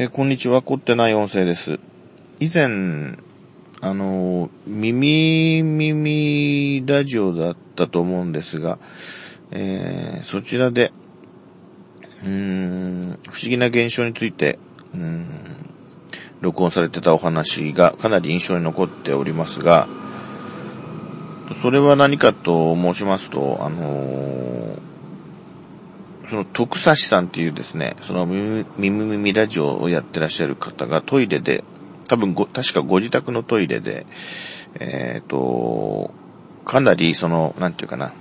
えーこんにちは、凝ってない音声です。以前、あのー、耳耳ラジオだったと思うんですが、えーそちらで、うーん、不思議な現象について、うん、録音されてたお話がかなり印象に残っておりますが、それは何かと申しますと、あのーその徳差さんっていうですね、その耳耳耳ラジオをやってらっしゃる方がトイレで、多分ご、確かご自宅のトイレで、えっ、と、かなりその、なんていうかな、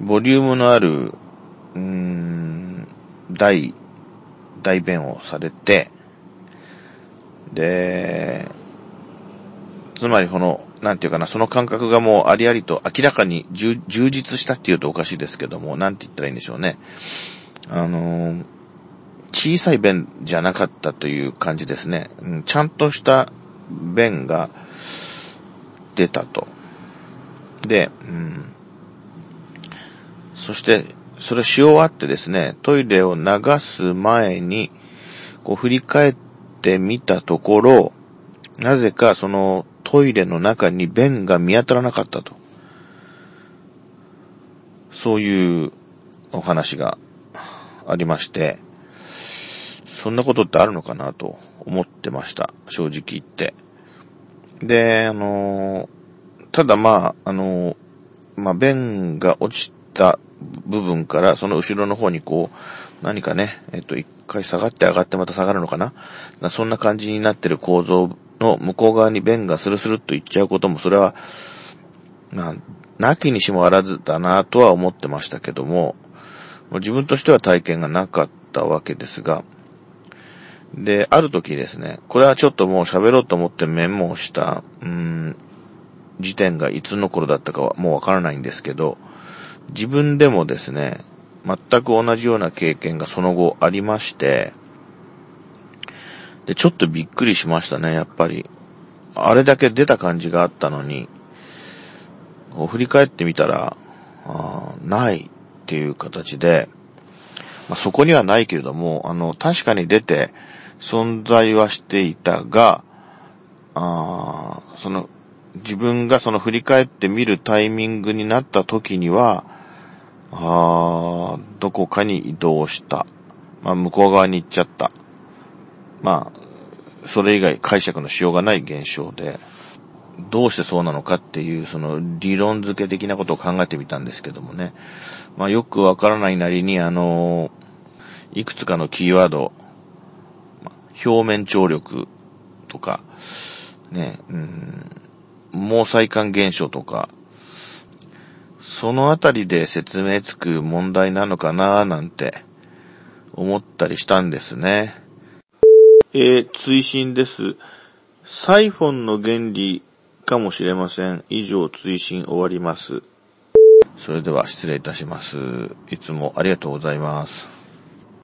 ボリュームのある、うーん、大、大便をされて、で、つまりこの、なんていうかな、その感覚がもうありありと明らかに充実したっていうとおかしいですけども、なんて言ったらいいんでしょうね。あのー小さい便じゃなかったという感じですね。うんちゃんとした便が出たと。で、うん、そして、それし終わってですね、トイレを流す前に、こう振り返ってみたところ、なぜかそのトイレの中に便が見当たらなかったと。そういうお話がありまして、そんなことってあるのかなと思ってました。正直言って。で、あの、ただまあ、あの、まあ、便が落ちた部分からその後ろの方にこう、何かね、えっと、一回下がって上がってまた下がるのかななそんな感じになってる構造の向こう側に便がスルスルっといっちゃうことも、それは、まあ、なきにしもあらずだなとは思ってましたけども、もう自分としては体験がなかったわけですが、で、ある時ですね、これはちょっともう喋ろうと思ってメモをした、うーん、時点がいつの頃だったかはもうわからないんですけど、自分でもですね、全く同じような経験がその後ありまして、で、ちょっとびっくりしましたね、やっぱり。あれだけ出た感じがあったのに、こう振り返ってみたら、あないっていう形で、まあ、そこにはないけれども、あの、確かに出て存在はしていたが、あその、自分がその振り返って見るタイミングになった時には、あどこかに移動した。まあ、向こう側に行っちゃった。まあ、それ以外解釈のしようがない現象で、どうしてそうなのかっていう、その理論付け的なことを考えてみたんですけどもね。まあよくわからないなりに、あの、いくつかのキーワード、表面張力とか、ね、うん、毛細管現象とか、そのあたりで説明つく問題なのかななんて思ったりしたんですね。えー追伸です。サイフォンの原理かもしれません。以上、追伸終わります。それでは失礼いたします。いつもありがとうございます。